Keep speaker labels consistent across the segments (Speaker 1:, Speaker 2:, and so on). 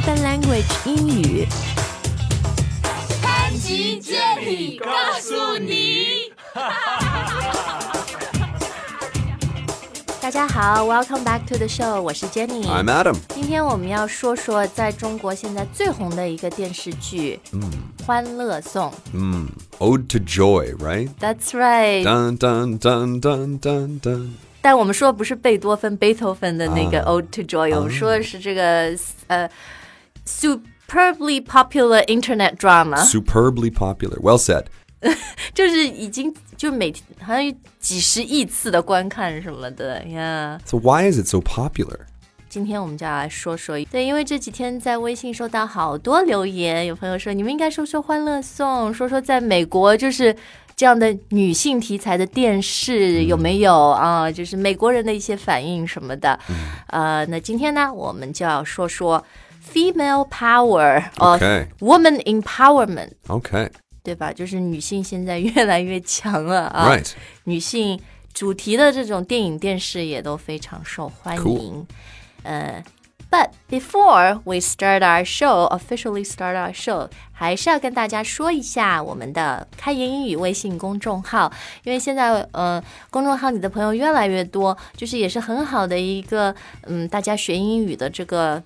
Speaker 1: Spoken Language 英语。
Speaker 2: 潘吉接力告诉你。
Speaker 1: 大家好，Welcome back to the show，我是 Jenny。
Speaker 3: I'm Adam.
Speaker 1: 今天我们要说说在中国现在最红的一个电视剧，嗯，《欢乐颂》。
Speaker 3: Ode to Joy, right?
Speaker 1: That's right。
Speaker 3: Dun dun dun dun dun dun.
Speaker 1: 但我们说的不是贝多芬、贝多芬的那个 Ode to Joy，、我们说的是这个呃 ，superbly popular internet drama，
Speaker 3: Superbly popular. Well said.
Speaker 1: 就是已经就每天好像有几十亿次的观看什么的呀。
Speaker 3: So why is it so popular?
Speaker 1: 今天我们就要来说说，对，因为这几天在微信收到好多留言，有朋友说你们应该说说《欢乐颂》，说说在美国就是这样的女性题材的电视有没有啊？就是美国人的一些反应什么的。呃，那今天呢，我们就要说说 female power of
Speaker 3: Okay.
Speaker 1: woman empowerment，
Speaker 3: Okay.
Speaker 1: 对吧？就是女性现在越来越强了啊。
Speaker 3: Right.
Speaker 1: 女性主题的这种电影电视也都非常受欢迎。呃、b u t before we start our show, officially start our show，还是要跟大家说一下我们的开言英语微信公众号，因为现在呃公众号里的朋友越来越多，就是也是很好的一个嗯大家学英语的这个。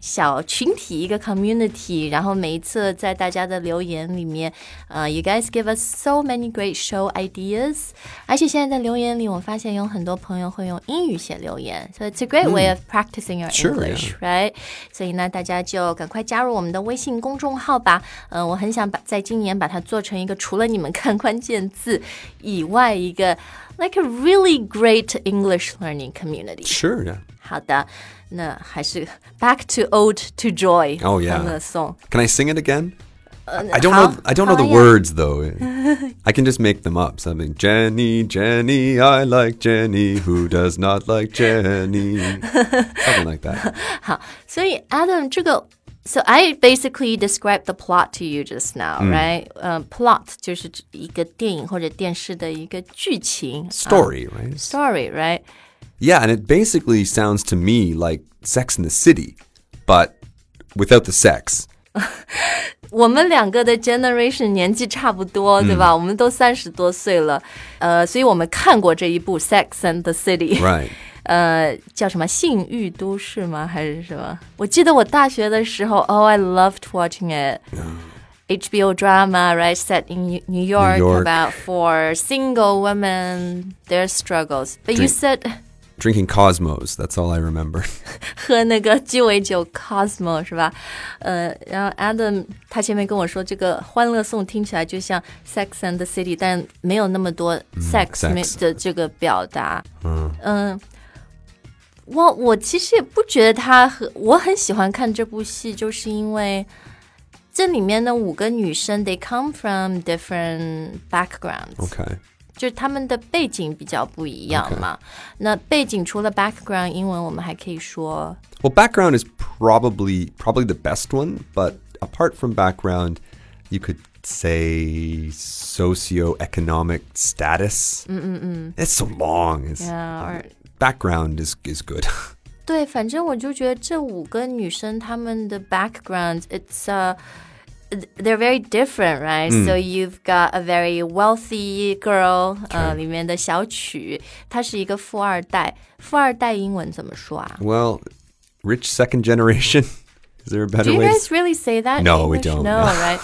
Speaker 1: 小群体一个 community，然后每一次在大家的留言里面，呃、y o u guys give us so many great show ideas。而且现在在留言里，我发现有很多朋友会用英语写留言，so it's a great way of practicing your
Speaker 3: Sure,
Speaker 1: English, right？所以呢，大家就赶快加入我们的微信公众号吧。嗯、我很想把在今年把它做成一个除了你们看关键字以外，一个 like a really great English learning community。
Speaker 3: Sure, yeah.
Speaker 1: 好的，那还是 Back to Ode to Joy.
Speaker 3: Oh yeah,
Speaker 1: song.
Speaker 3: Can I sing it again? Uh, I don't know. I don't know the words though. I can just make them up. Something Jenny, Jenny, I like Jenny. Who does not like Jenny? Something like that.
Speaker 1: 好，所以这个 so I basically described the plot to you just now, mm. right? Uh, plot 就是一个电影或者电视的一个剧情
Speaker 3: story, uh, right?
Speaker 1: Story, right?
Speaker 3: Yeah, and it basically sounds to me like Sex in the City, but without the sex.
Speaker 1: 我们两个的 generation 年纪差不多，对吧？我们都三十多岁了，呃，所以我们看过这一部《Sex and the City》。
Speaker 3: Right.
Speaker 1: 呃，叫什么《性欲都市》吗？还是什么？我记得我大学的时候，Oh, I loved watching it. HBO drama, right, set in New New York,
Speaker 3: York.
Speaker 1: about four single women, their struggles. But you
Speaker 3: Drink-
Speaker 1: said
Speaker 3: Drinking Cosmos, that's all I remember.
Speaker 1: 喝那个鸡尾酒 Cosmo 是吧？呃，然后 Adam 他前面跟我说，这个《欢乐颂》听起来就像 Sex and the City，但没有那么多 sex
Speaker 3: sex
Speaker 1: 没的这个表达。嗯我我其实也不觉得他和我很喜欢看这部戏，就是因为这里面的五个女生，they come from different backgrounds，、
Speaker 3: Okay.
Speaker 1: 就是他们的背景比较不一样嘛。那背景除了 background，英文我们还可以说
Speaker 3: Well, background is probably probably the best one, but apart from background, you could say socioeconomic status. It's so long. It's,
Speaker 1: Yeah, or
Speaker 3: background is is good.
Speaker 1: 对，反正我就觉得这五个女生她们的 background，it's uh they're very different, right? So you've got a very wealthy girl，呃，里面的小曲，她是一个富二代。富二代英文怎么说啊
Speaker 3: well, rich second generation. Is there a better
Speaker 1: Do you
Speaker 3: way? to
Speaker 1: guys really say that? in
Speaker 3: No, we
Speaker 1: English?
Speaker 3: don't,
Speaker 1: No,
Speaker 3: no.
Speaker 1: right?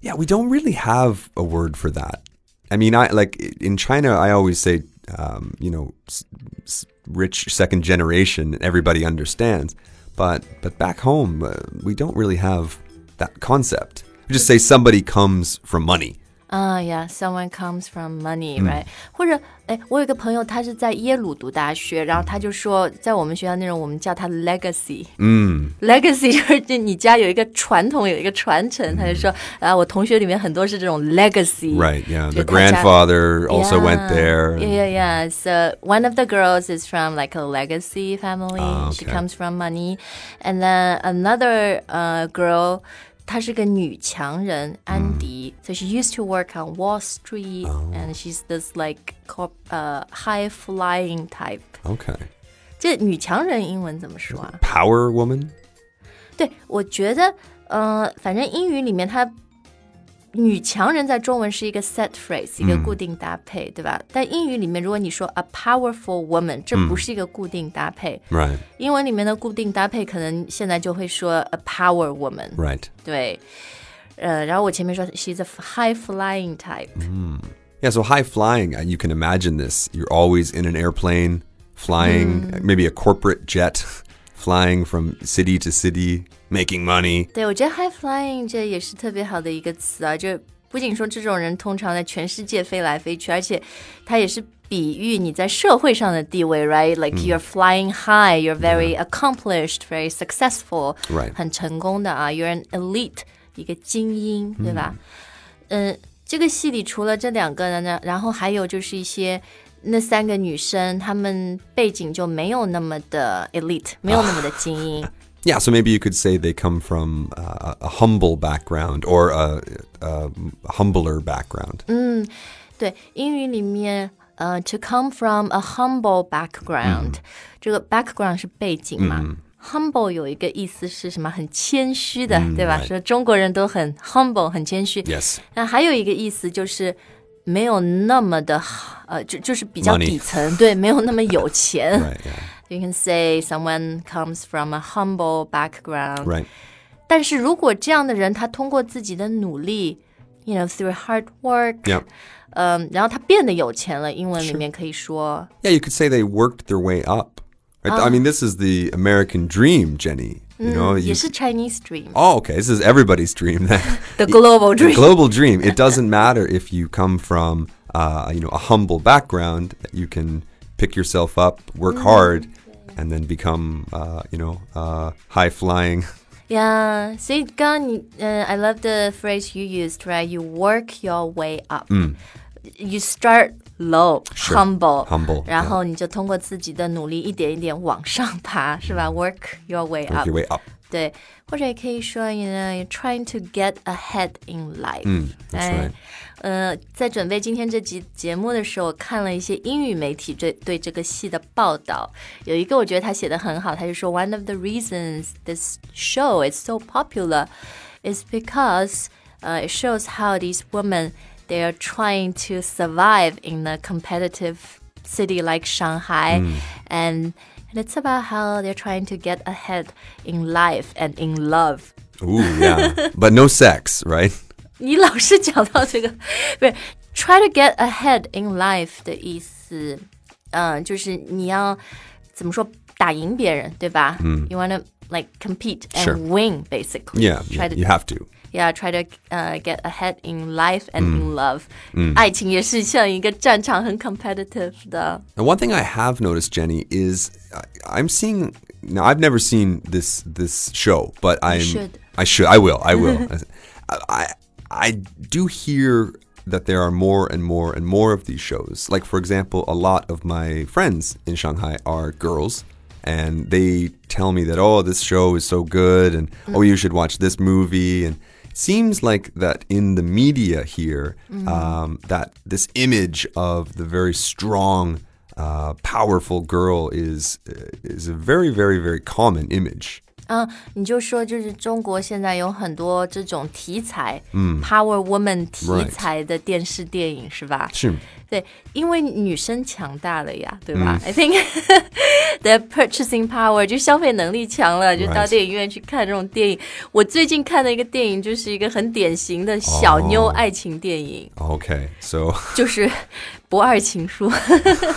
Speaker 3: Yeah, we don't really have a word for that. I mean, I like in China, I always say, um, you know, s- s- rich second generation. Everybody understands, but but back home, uh, we don't really have that concept. We just say somebody comes from money.
Speaker 1: 啊、yeah,，someone comes from money, right？、或者，哎，我有一个朋友，他是在耶鲁读大学，然后他就说，在我们学校那种，我们叫他 legacy。嗯，legacy 就是你家有一个传统，有一个传承。他就说，啊，我同学里面很多是这种 legacy。
Speaker 3: Right? Yeah. The
Speaker 1: 就大家
Speaker 3: grandfather also went
Speaker 1: Yeah.
Speaker 3: there.
Speaker 1: Yeah, yeah, yeah. So one of the girls is from like a legacy family.
Speaker 3: Ah,
Speaker 1: She
Speaker 3: okay.
Speaker 1: comes from money, and then another uh girl. 她是个女强人，安迪。So she used to work on Wall Street, and she's this like corp, uh, high flying type.
Speaker 3: Okay.
Speaker 1: 这女强人英文怎么说啊？
Speaker 3: Power woman.
Speaker 1: 对，我觉得，呃，反正英语里面它 女强人在中文是一个 set phrase，一个固定搭配，对吧？但英语里面，如果你说 a powerful woman，这不是一个固定搭配。
Speaker 3: Right.
Speaker 1: 英文里面的固定搭配，可能现在就会说 a power woman。
Speaker 3: Right.
Speaker 1: 对，呃，然后我前面说 she's a high flying type。
Speaker 3: Yeah, so high flying, uh, you can imagine this. You're always in an airplane, flying, uh, maybe a corporate jet, flying from city to city, making money.
Speaker 1: 对，我觉得 high flying 这也是特别好的一个词啊，就不仅说这种人通常在全世界飞来飞去，而且它也是比喻你在社会上的地位，right？Like、you're flying high, you're very accomplished, very successful，、
Speaker 3: Right.
Speaker 1: 很成功的啊，you're an elite，一个精英，对吧？嗯，这个戏里除了这两个呢，然后还有就是一些。那三个女生，她们背景就没有那么的 elite，没有那么的精英。
Speaker 3: Yeah, so maybe you could say they come from uh, a humble background or a, a humbler background.
Speaker 1: 对，英语里面，呃，to come from a humble background，、这个 background 是背景嘛。Humble 有一个意思是什么？很谦虚的，对吧？
Speaker 3: right
Speaker 1: 说中国人都很 humble，很谦虚。
Speaker 3: Yes.
Speaker 1: 那还有一个意思就是没有那么的，呃，就就是比较
Speaker 3: Money
Speaker 1: 底层，对，没有那么有钱。
Speaker 3: Right, yeah.
Speaker 1: You can say someone comes from a humble background.
Speaker 3: Right.
Speaker 1: 但是如果这样的人，他通过自己的努力，you know through hard work，
Speaker 3: Yeah.
Speaker 1: 嗯，然后他变得有钱了，英文里面可以说
Speaker 3: Yeah, you could say they worked their way up. Right? I mean, this is the American dream, Jenny. You know,
Speaker 1: 也
Speaker 3: you,
Speaker 1: 是 Chinese dream，the
Speaker 3: oh, okay. This is everybody's dream. then.
Speaker 1: global
Speaker 3: the
Speaker 1: dream。
Speaker 3: global dream. It doesn't matter if you come from, uh, you know, a humble background. You can pick yourself up, work hard, and then become, uh, you know, uh, high flying.
Speaker 1: Yeah，所以刚刚你，呃，I love the phrase you used, right? You work your way up. You start low,
Speaker 3: Sure.
Speaker 1: humble,
Speaker 3: Humble,
Speaker 1: 然后你就通过自己的努力一点一点往上爬，是吧？Work your way
Speaker 3: Work
Speaker 1: up.
Speaker 3: your way up.
Speaker 1: 对，或者也可以说，you know, you're trying to get ahead in life.
Speaker 3: 嗯，that's
Speaker 1: 哎
Speaker 3: right.
Speaker 1: 呃，在准备今天这集节目的时候，我看了一些英语媒体对对这个戏的报道，有一个我觉得他写的很好，他就说 One of the reasons this show is so popular is because uh, it shows how these women they are trying to survive in a competitive city like Shanghai and and it's about how they're trying to get ahead in life and in love.
Speaker 3: Ooh, yeah. but no sex, right?
Speaker 1: 你老是讲到这个，不是 try to get ahead in life 的意思，嗯，就是你要怎么说打赢别人，对吧？嗯，you wanna like compete and
Speaker 3: Sure.
Speaker 1: win basically.
Speaker 3: Yeah,
Speaker 1: try
Speaker 3: yeah,
Speaker 1: to
Speaker 3: you have to.
Speaker 1: yeah try to uh, get ahead in life and in love. 爱情也是像一个战场，很 competitive 的。
Speaker 3: And one thing I have noticed, Jenny, is I- I'm seeing now. I've never seen this this show, but I'm
Speaker 1: should.
Speaker 3: I should. I will. I will. I, I I do hear that there are more and more and more of these shows. Like for example, a lot of my friends in Shanghai are girls. And they tell me that, oh, this show is so good, and oh, you should watch this movie. And it seems like that in the media here, um, that this image of the very strong, uh, powerful girl is is a very, very, very common image.
Speaker 1: 嗯，你就说就是中国现在有很多这种题材，嗯，Power Woman 题
Speaker 3: Right
Speaker 1: 材的电视电影是吧？
Speaker 3: Sure.
Speaker 1: 对，因为女生强大了呀，对吧、i think the purchasing power 就消费能力强了，就到电影院去看这种电影。我最近看的一个电影就是一个很典型的小妞爱情电影
Speaker 3: Okay, so
Speaker 1: 就是《不二情书》，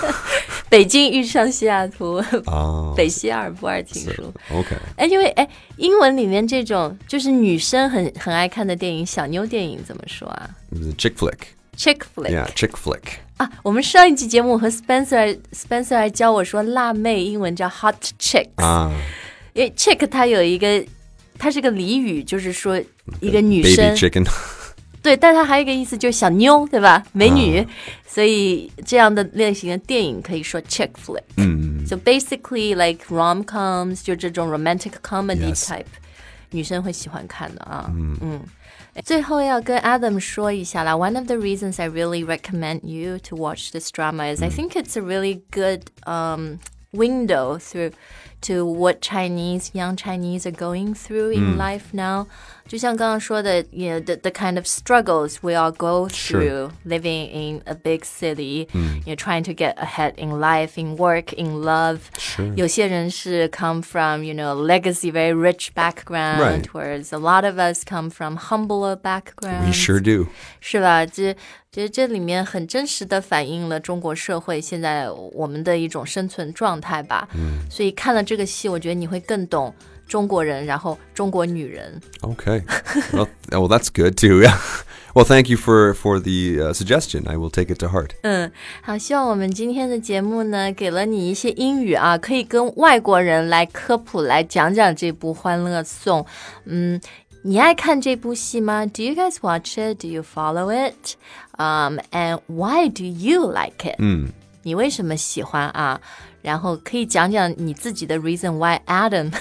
Speaker 1: 北京遇上西雅图
Speaker 3: ，uh,
Speaker 1: 北西二不二情书。
Speaker 3: okay.
Speaker 1: 哎，因为哎，英文里面这种就是女生很很爱看的电影，小妞电影怎么说啊
Speaker 3: was a chick
Speaker 1: flick.？Chick flick。
Speaker 3: Yeah, chick flick.
Speaker 1: 啊，我们上一期节目和 Spencer Spencer 还教我说辣妹英文叫 hot chicks，、
Speaker 3: Ah,
Speaker 1: 因为 chick 它有一个，它是个俚语，就是说一个女
Speaker 3: baby
Speaker 1: 生
Speaker 3: ，chicken.
Speaker 1: 对，但它还有一个意思就是小妞，对吧？美女，所以这样的类型的电影可以说 chick flick。
Speaker 3: Mm.
Speaker 1: So basically like rom coms，就这种 romantic comedy type，女生会喜欢看的啊。嗯。最后要跟 Adam 说一下啦。One of the reasons I really recommend you to watch this drama is I think it's a really good um, window through to what Chinese young Chinese are going through in life now. 就像刚刚说的，you know the the kind of struggles we all go through living in a big city. You're trying to get ahead in life, in work, in love. 有些人是 come from you know legacy very rich background,
Speaker 3: Right.
Speaker 1: whereas a lot of us come from humbler backgrounds.
Speaker 3: We sure do.
Speaker 1: 是吧？这这这里面很真实的反映了中国社会现在我们的一种生存状态吧。嗯，所以看了这个戏，我觉得你会更懂 中国人，然后中国女人。
Speaker 3: Okay. well, well, that's good too. Yeah. Well, thank you for for the uh, suggestion. I will take it to heart.
Speaker 1: 嗯，好，希望我们今天的节目呢，给了你一些英语啊，可以跟外国人来科普，来讲讲这部《欢乐颂》。嗯，你爱看这部戏吗？Do you guys watch it? Do you follow it? Um, and why do you like it?
Speaker 3: 嗯，
Speaker 1: 你为什么喜欢啊？ 然后可以讲讲你自己的 reason why Adam，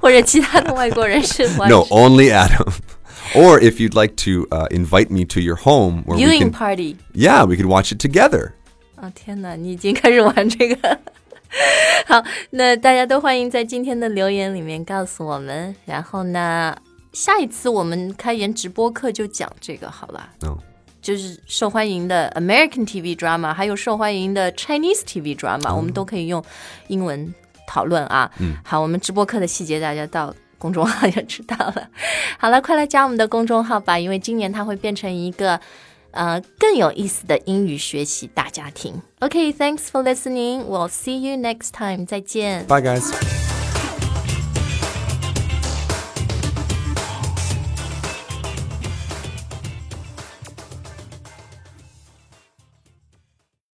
Speaker 1: 或者其他的外国人是
Speaker 3: No, only Adam. or if you'd like to uh, invite me to your home where we
Speaker 1: viewing
Speaker 3: can,
Speaker 1: party。
Speaker 3: yeah, we could watch it together.
Speaker 1: 哦天哪，你已经开始玩这个。好，那大家都欢迎在今天的留言里面告诉我们。然后呢，下一次我们开言直播课就讲这个好了。
Speaker 3: No.
Speaker 1: 就是受欢迎的 American TV drama，还有受欢迎的 Chinese TV drama，、我们都可以用英文讨论啊。嗯，好，我们直播课的细节大家到公众号就知道了。好了，快来加我们的公众号吧，因为今年它会变成一个呃更有意思的英语学习大家庭。OK，thanks、for listening. We'll see you next time. 再见。
Speaker 3: Bye, guys.